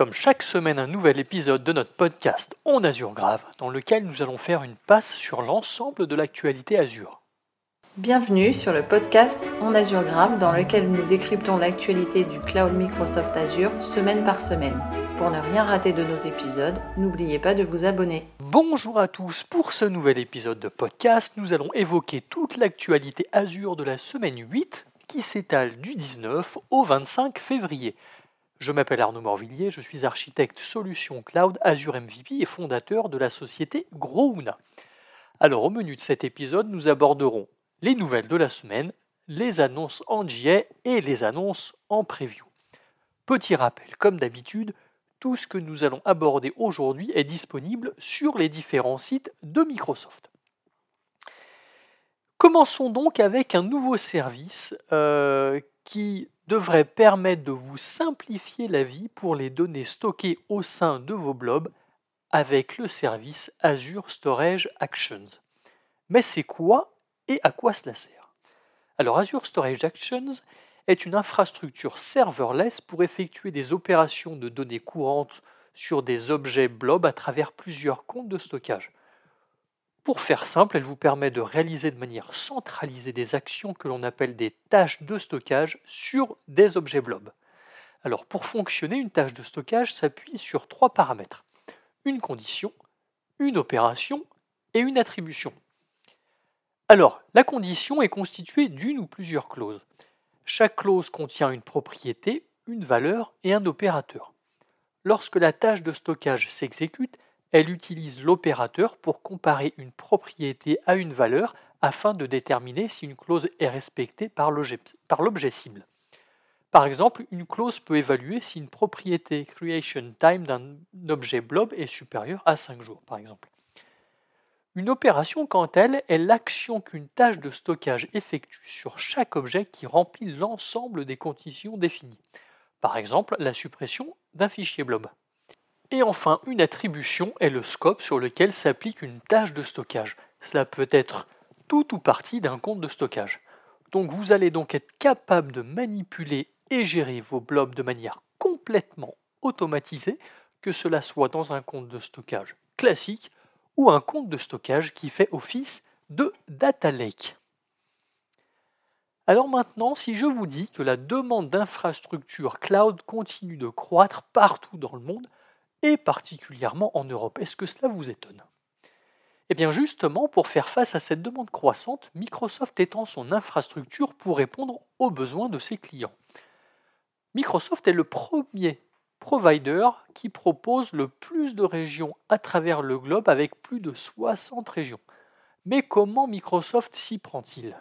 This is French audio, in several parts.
Comme chaque semaine, un nouvel épisode de notre podcast On Azure Grave, dans lequel nous allons faire une passe sur l'ensemble de l'actualité Azure. Bienvenue sur le podcast On Azure Grave, dans lequel nous décryptons l'actualité du cloud Microsoft Azure semaine par semaine. Pour ne rien rater de nos épisodes, n'oubliez pas de vous abonner. Bonjour à tous, pour ce nouvel épisode de podcast, nous allons évoquer toute l'actualité Azure de la semaine 8 qui s'étale du 19 au 25 février. Je m'appelle Arnaud Morvillier, je suis architecte solution cloud Azure MVP et fondateur de la société Grouna. Alors au menu de cet épisode, nous aborderons les nouvelles de la semaine, les annonces en GA et les annonces en preview. Petit rappel, comme d'habitude, tout ce que nous allons aborder aujourd'hui est disponible sur les différents sites de Microsoft. Commençons donc avec un nouveau service euh, qui devrait permettre de vous simplifier la vie pour les données stockées au sein de vos blobs avec le service Azure Storage Actions. Mais c'est quoi et à quoi cela sert? Alors Azure Storage Actions est une infrastructure serverless pour effectuer des opérations de données courantes sur des objets blobs à travers plusieurs comptes de stockage. Pour faire simple, elle vous permet de réaliser de manière centralisée des actions que l'on appelle des tâches de stockage sur des objets blobs. Alors pour fonctionner, une tâche de stockage s'appuie sur trois paramètres. Une condition, une opération et une attribution. Alors, la condition est constituée d'une ou plusieurs clauses. Chaque clause contient une propriété, une valeur et un opérateur. Lorsque la tâche de stockage s'exécute, elle utilise l'opérateur pour comparer une propriété à une valeur afin de déterminer si une clause est respectée par l'objet cible. Par exemple, une clause peut évaluer si une propriété creation time d'un objet blob est supérieure à 5 jours, par exemple. Une opération, quant à elle, est l'action qu'une tâche de stockage effectue sur chaque objet qui remplit l'ensemble des conditions définies. Par exemple, la suppression d'un fichier blob. Et enfin, une attribution est le scope sur lequel s'applique une tâche de stockage. Cela peut être tout ou partie d'un compte de stockage. Donc vous allez donc être capable de manipuler et gérer vos blobs de manière complètement automatisée, que cela soit dans un compte de stockage classique ou un compte de stockage qui fait office de data lake. Alors maintenant, si je vous dis que la demande d'infrastructures cloud continue de croître partout dans le monde, et particulièrement en Europe. Est-ce que cela vous étonne? Eh bien justement, pour faire face à cette demande croissante, Microsoft étend son infrastructure pour répondre aux besoins de ses clients. Microsoft est le premier provider qui propose le plus de régions à travers le globe avec plus de 60 régions. Mais comment Microsoft s'y prend-il?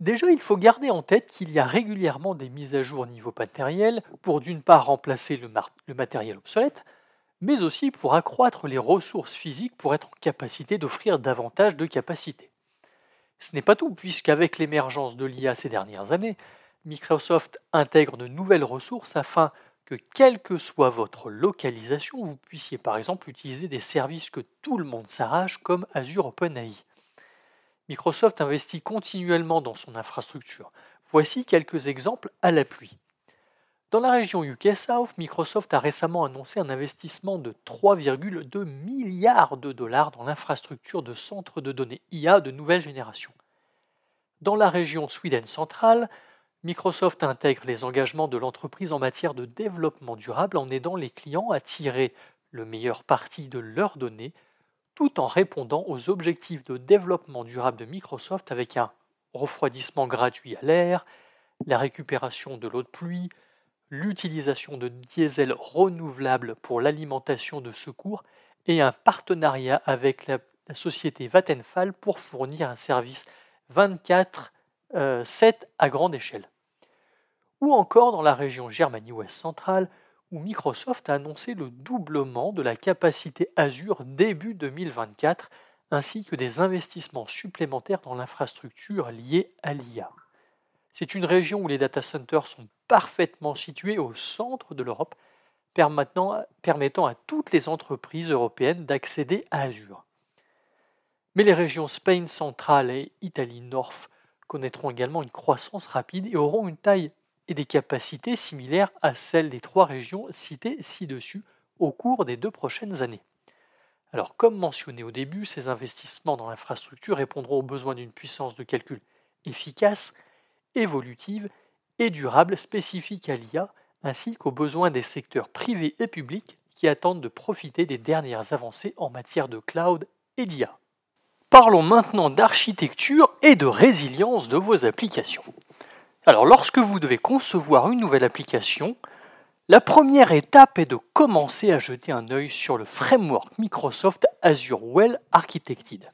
Déjà, il faut garder en tête qu'il y a régulièrement des mises à jour au niveau matériel pour d'une part remplacer le, matériel obsolète, mais aussi pour accroître les ressources physiques pour être en capacité d'offrir davantage de capacités. Ce n'est pas tout, puisqu'avec l'émergence de l'IA ces dernières années, Microsoft intègre de nouvelles ressources afin que, quelle que soit votre localisation, vous puissiez par exemple utiliser des services que tout le monde s'arrache comme Azure OpenAI. Microsoft investit continuellement dans son infrastructure. Voici quelques exemples à l'appui. Dans la région UK South, Microsoft a récemment annoncé un investissement de 3,2 milliards de dollars dans l'infrastructure de centres de données IA de nouvelle génération. Dans la région Sweden centrale, Microsoft intègre les engagements de l'entreprise en matière de développement durable en aidant les clients à tirer le meilleur parti de leurs données tout en répondant aux objectifs de développement durable de Microsoft avec un refroidissement gratuit à l'air, la récupération de l'eau de pluie, l'utilisation de diesel renouvelable pour l'alimentation de secours et un partenariat avec la, société Vattenfall pour fournir un service 24-7 euh, à grande échelle. Ou encore dans la région Germanie-Ouest centrale, où Microsoft a annoncé le doublement de la capacité Azure début 2024, ainsi que des investissements supplémentaires dans l'infrastructure liée à l'IA. C'est une région où les data centers sont parfaitement situés au centre de l'Europe, permettant, à toutes les entreprises européennes d'accéder à Azure. Mais les régions Spain centrale et Italie North connaîtront également une croissance rapide et auront une taille et des capacités similaires à celles des trois régions citées ci-dessus au cours des deux prochaines années. Alors, comme mentionné au début, ces investissements dans l'infrastructure répondront aux besoins d'une puissance de calcul efficace, évolutive et durable spécifique à l'IA, ainsi qu'aux besoins des secteurs privés et publics qui attendent de profiter des dernières avancées en matière de cloud et d'IA. Parlons maintenant d'architecture et de résilience de vos applications. Alors, lorsque vous devez concevoir une nouvelle application, la première étape est de commencer à jeter un œil sur le framework Microsoft Azure Well Architected.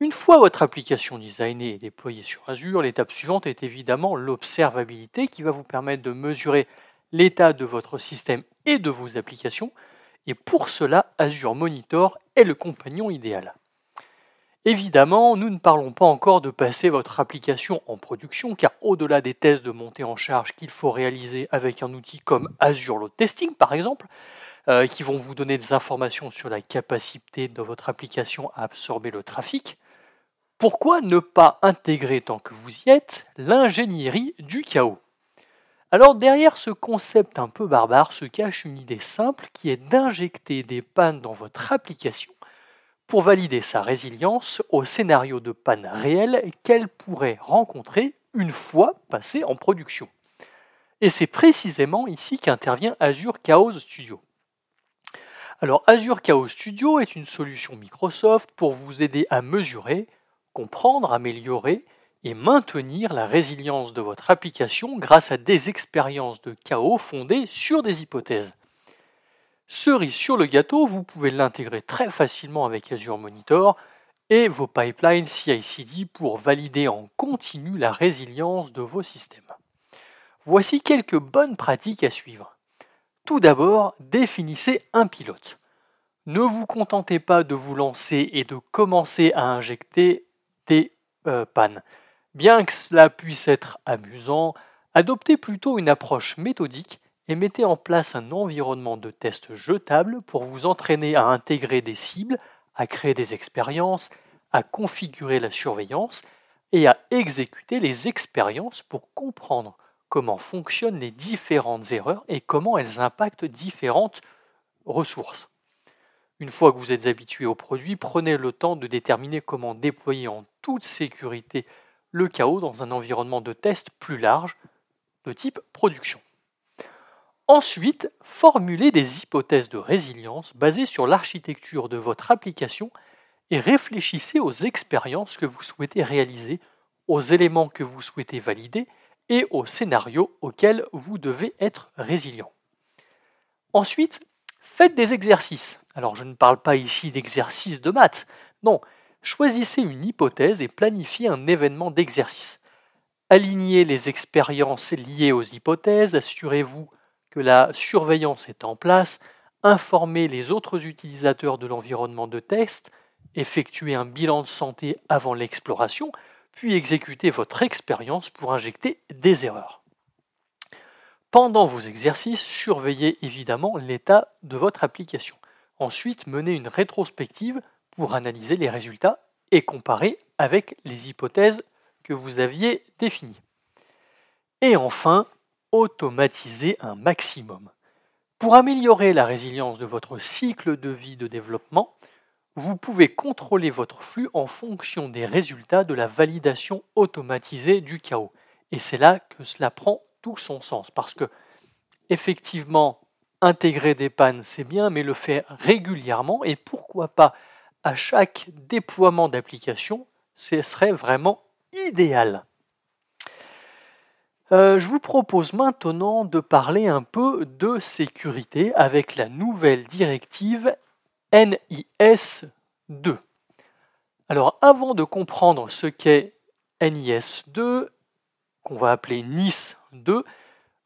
Une fois votre application designée et déployée sur Azure, l'étape suivante est évidemment l'observabilité qui va vous permettre de mesurer l'état de votre système et de vos applications. Et pour cela, Azure Monitor est le compagnon idéal. Évidemment, nous ne parlons pas encore de passer votre application en production, car au-delà des tests de montée en charge qu'il faut réaliser avec un outil comme Azure Load Testing par exemple, euh, qui vont vous donner des informations sur la capacité de votre application à absorber le trafic, pourquoi ne pas intégrer, tant que vous y êtes, l'ingénierie du chaos? Alors derrière ce concept un peu barbare se cache une idée simple qui est d'injecter des pannes dans votre application pour valider sa résilience au scénario de panne réelle qu'elle pourrait rencontrer une fois passée en production. Et c'est précisément ici qu'intervient Azure Chaos Studio. Alors Azure Chaos Studio est une solution Microsoft pour vous aider à mesurer, comprendre, améliorer et maintenir la résilience de votre application grâce à des expériences de chaos fondées sur des hypothèses. Cerise sur le gâteau, vous pouvez l'intégrer très facilement avec Azure Monitor et vos pipelines CI/CD pour valider en continu la résilience de vos systèmes. Voici quelques bonnes pratiques à suivre. Tout d'abord, définissez un pilote. Ne vous contentez pas de vous lancer et de commencer à injecter des euh, pannes. Bien que cela puisse être amusant, adoptez plutôt une approche méthodique et mettez en place un environnement de test jetable pour vous entraîner à intégrer des cibles, à créer des expériences, à configurer la surveillance et à exécuter les expériences pour comprendre comment fonctionnent les différentes erreurs et comment elles impactent différentes ressources. Une fois que vous êtes habitué au produit, prenez le temps de déterminer comment déployer en toute sécurité le chaos dans un environnement de test plus large de type production. Ensuite, formulez des hypothèses de résilience basées sur l'architecture de votre application et réfléchissez aux expériences que vous souhaitez réaliser, aux éléments que vous souhaitez valider et aux scénarios auxquels vous devez être résilient. Ensuite, faites des exercices. Alors je ne parle pas ici d'exercices de maths, non, choisissez une hypothèse et planifiez un événement d'exercice. Alignez les expériences liées aux hypothèses, assurez-vous que la surveillance est en place, informer les autres utilisateurs de l'environnement de test, effectuer un bilan de santé avant l'exploration, puis exécuter votre expérience pour injecter des erreurs. Pendant vos exercices, surveillez évidemment l'état de votre application. Ensuite, menez une rétrospective pour analyser les résultats et comparer avec les hypothèses que vous aviez définies. Et enfin, automatiser un maximum. Pour améliorer la résilience de votre cycle de vie de développement, vous pouvez contrôler votre flux en fonction des résultats de la validation automatisée du chaos. Et c'est là que cela prend tout son sens, parce que effectivement, intégrer des pannes, c'est bien, mais le faire régulièrement, et pourquoi pas à chaque déploiement d'application, ce serait vraiment idéal. Euh, je vous propose maintenant de parler un peu de sécurité avec la nouvelle directive NIS 2. Alors avant de comprendre ce qu'est NIS 2, qu'on va appeler NIS 2,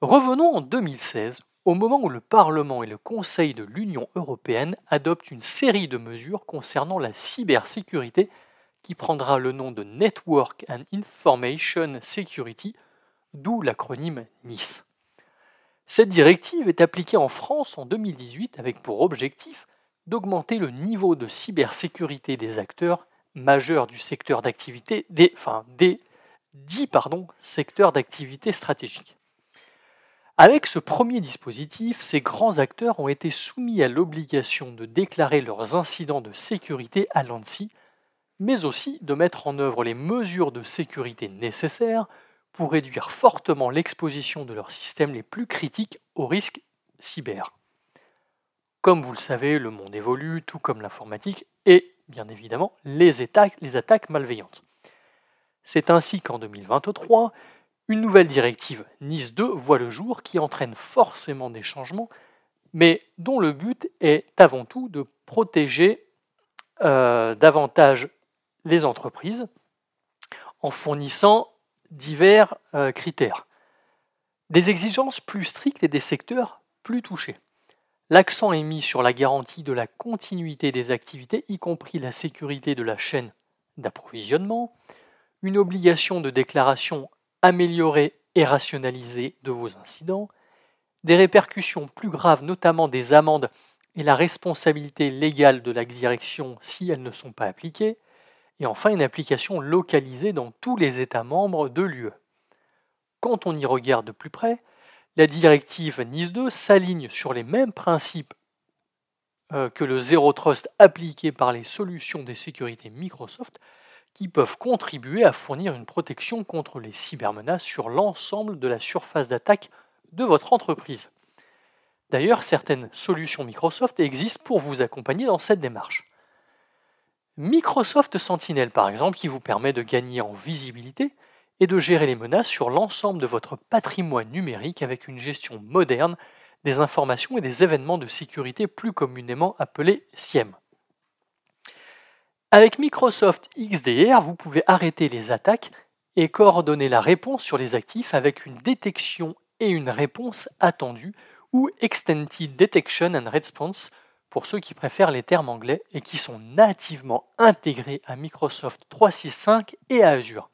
revenons en 2016, au moment où le Parlement et le Conseil de l'Union européenne adoptent une série de mesures concernant la cybersécurité qui prendra le nom de Network and Information Security d'où l'acronyme NIS. Cette directive est appliquée en France en 2018 avec pour objectif d'augmenter le niveau de cybersécurité des acteurs majeurs du secteur d'activité des, enfin, des dix pardon, secteurs d'activité stratégiques. Avec ce premier dispositif, ces grands acteurs ont été soumis à l'obligation de déclarer leurs incidents de sécurité à l'ANSI, mais aussi de mettre en œuvre les mesures de sécurité nécessaires pour réduire fortement l'exposition de leurs systèmes les plus critiques aux risques cyber. Comme vous le savez, le monde évolue, tout comme l'informatique, et bien évidemment les attaques, malveillantes. C'est ainsi qu'en 2023, une nouvelle directive NIS 2 voit le jour qui entraîne forcément des changements, mais dont le but est avant tout de protéger euh, davantage les entreprises en fournissant divers euh, critères. Des exigences plus strictes et des secteurs plus touchés. L'accent est mis sur la garantie de la continuité des activités, y compris la sécurité de la chaîne d'approvisionnement, une obligation de déclaration améliorée et rationalisée de vos incidents, des répercussions plus graves, notamment des amendes et la responsabilité légale de la direction si elles ne sont pas appliquées, et enfin une application localisée dans tous les États membres de l'UE. Quand on y regarde de plus près, la directive NIS 2 s'aligne sur les mêmes principes euh, que le Zero Trust appliqué par les solutions de sécurité Microsoft qui peuvent contribuer à fournir une protection contre les cybermenaces sur l'ensemble de la surface d'attaque de votre entreprise. D'ailleurs, certaines solutions Microsoft existent pour vous accompagner dans cette démarche. Microsoft Sentinel, par exemple, qui vous permet de gagner en visibilité et de gérer les menaces sur l'ensemble de votre patrimoine numérique avec une gestion moderne des informations et des événements de sécurité plus communément appelés SIEM. Avec Microsoft XDR, vous pouvez arrêter les attaques et coordonner la réponse sur les actifs avec une détection et une réponse attendue ou Extended Detection and Response pour ceux qui préfèrent les termes anglais et qui sont nativement intégrés à Microsoft 365 et à Azure.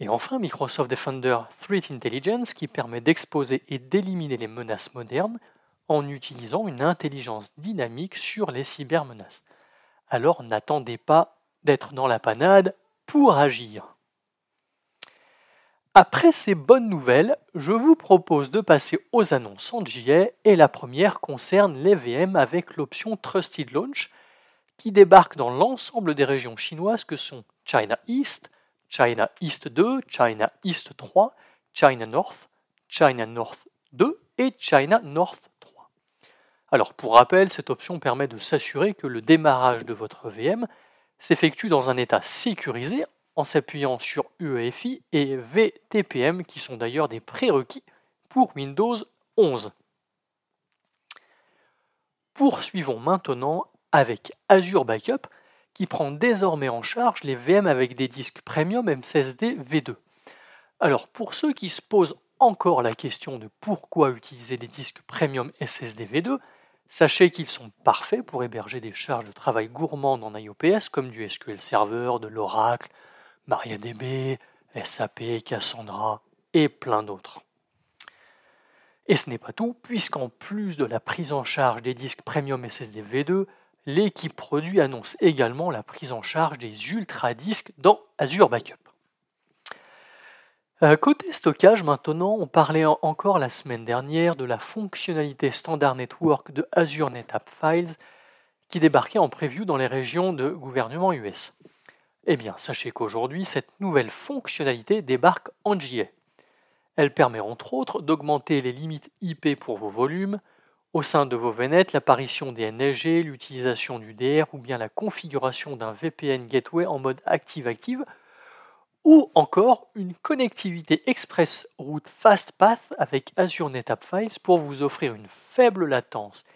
Et enfin, Microsoft Defender Threat Intelligence qui permet d'exposer et d'éliminer les menaces modernes en utilisant une intelligence dynamique sur les cybermenaces. Alors n'attendez pas d'être dans la panade pour agir. Après ces bonnes nouvelles, je vous propose de passer aux annonces en JA et la première concerne les VM avec l'option Trusted Launch qui débarque dans l'ensemble des régions chinoises que sont China East, China East 2, China East 3, China North, China North 2 et China North 3. Alors pour rappel, cette option permet de s'assurer que le démarrage de votre VM s'effectue dans un état sécurisé en s'appuyant sur UEFI et VTPM qui sont d'ailleurs des prérequis pour Windows 11. Poursuivons maintenant avec Azure Backup qui prend désormais en charge les VM avec des disques premium MSSD V2. Alors pour ceux qui se posent encore la question de pourquoi utiliser des disques premium SSD V2, sachez qu'ils sont parfaits pour héberger des charges de travail gourmandes en IOPS comme du SQL Server, de l'Oracle, MariaDB, SAP, Cassandra et plein d'autres. Et ce n'est pas tout, puisqu'en plus de la prise en charge des disques Premium SSD V2, l'équipe produit annonce également la prise en charge des ultra-disques dans Azure Backup. Euh, côté stockage, maintenant, on parlait encore la semaine dernière de la fonctionnalité Standard Network de Azure NetApp Files qui débarquait en preview dans les régions de gouvernement US. Eh bien, sachez qu'aujourd'hui, cette nouvelle fonctionnalité débarque en JA. Elle permet entre autres d'augmenter les limites IP pour vos volumes, au sein de vos VNet, l'apparition des NSG, l'utilisation du DR ou bien la configuration d'un VPN Gateway en mode active-active, ou encore une connectivité Express Route Fast Path avec Azure NetApp Files pour vous offrir une faible latence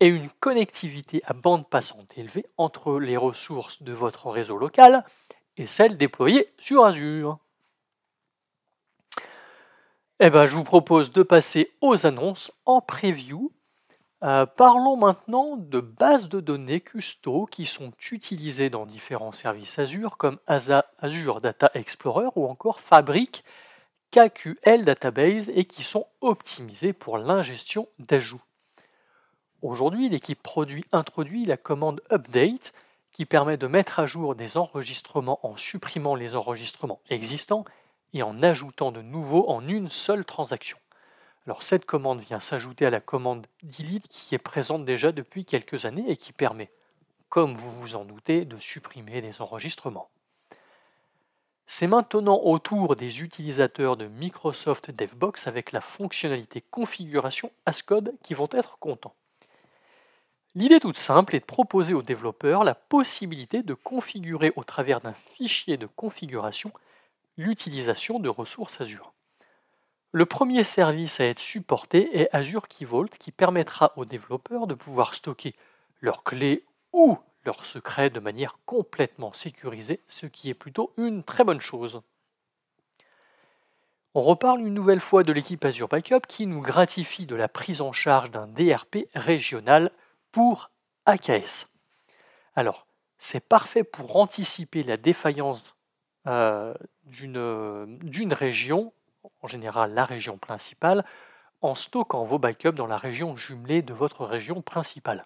et une connectivité à bande passante élevée entre les ressources de votre réseau local et celles déployées sur Azure. Eh ben, je vous propose de passer aux annonces en preview. Euh, parlons maintenant de bases de données custo qui sont utilisées dans différents services Azure comme Azure Data Explorer ou encore Fabric KQL Database et qui sont optimisées pour l'ingestion d'ajouts. Aujourd'hui, l'équipe produit introduit la commande update qui permet de mettre à jour des enregistrements en supprimant les enregistrements existants et en ajoutant de nouveaux en une seule transaction. Alors cette commande vient s'ajouter à la commande delete qui est présente déjà depuis quelques années et qui permet, comme vous vous en doutez, de supprimer les enregistrements. C'est maintenant au tour des utilisateurs de Microsoft DevBox avec la fonctionnalité configuration Ascode qui vont être contents. L'idée toute simple est de proposer aux développeurs la possibilité de configurer au travers d'un fichier de configuration l'utilisation de ressources Azure. Le premier service à être supporté est Azure Key Vault qui permettra aux développeurs de pouvoir stocker leurs clés ou leurs secrets de manière complètement sécurisée, ce qui est plutôt une très bonne chose. On reparle une nouvelle fois de l'équipe Azure Backup qui nous gratifie de la prise en charge d'un DRP régional pour AKS. Alors, c'est parfait pour anticiper la défaillance euh, d'une région en général la région principale, en stockant vos backups dans la région jumelée de votre région principale.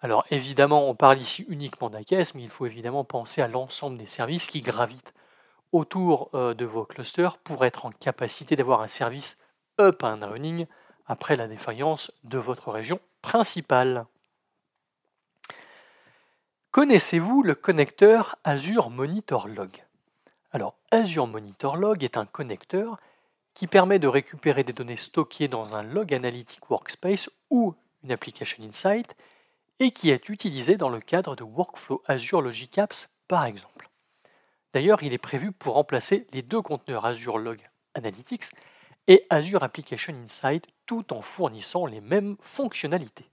Alors évidemment, on parle ici uniquement d'AKS, mais il faut évidemment penser à l'ensemble des services qui gravitent autour euh, de vos clusters pour être en capacité d'avoir un service up and running après la défaillance de votre région principale. Connaissez-vous le connecteur Azure Monitor Log? Alors Azure Monitor Log est un connecteur qui permet de récupérer des données stockées dans un Log Analytic Workspace ou une Application Insight et qui est utilisé dans le cadre de Workflow Azure Logic Apps par exemple. D'ailleurs, il est prévu pour remplacer les deux conteneurs Azure Log Analytics et Azure Application Insight tout en fournissant les mêmes fonctionnalités.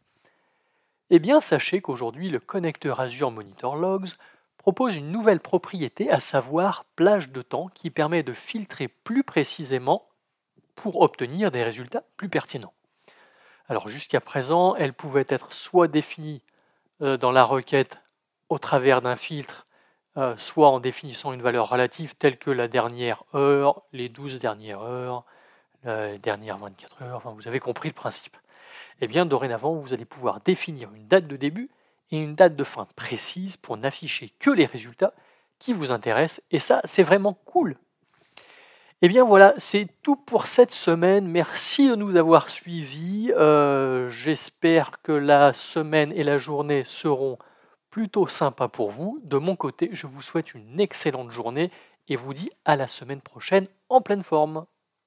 Eh bien, sachez qu'aujourd'hui, le connecteur Azure Monitor Logs propose une nouvelle propriété, à savoir plage de temps, qui permet de filtrer plus précisément pour obtenir des résultats plus pertinents. Alors jusqu'à présent, elle pouvait être soit définie euh, dans la requête au travers d'un filtre, euh, soit en définissant une valeur relative telle que la dernière heure, les 12 dernières heures, les dernières 24 heures, enfin vous avez compris le principe. Eh bien dorénavant, vous allez pouvoir définir une date de début et une date de fin précise pour n'afficher que les résultats qui vous intéressent, et ça c'est vraiment cool eh bien voilà, c'est tout pour cette semaine. Merci de nous avoir suivis. Euh, j'espère que la semaine et la journée seront plutôt sympas pour vous. De mon côté, je vous souhaite une excellente journée et vous dis à la semaine prochaine en pleine forme.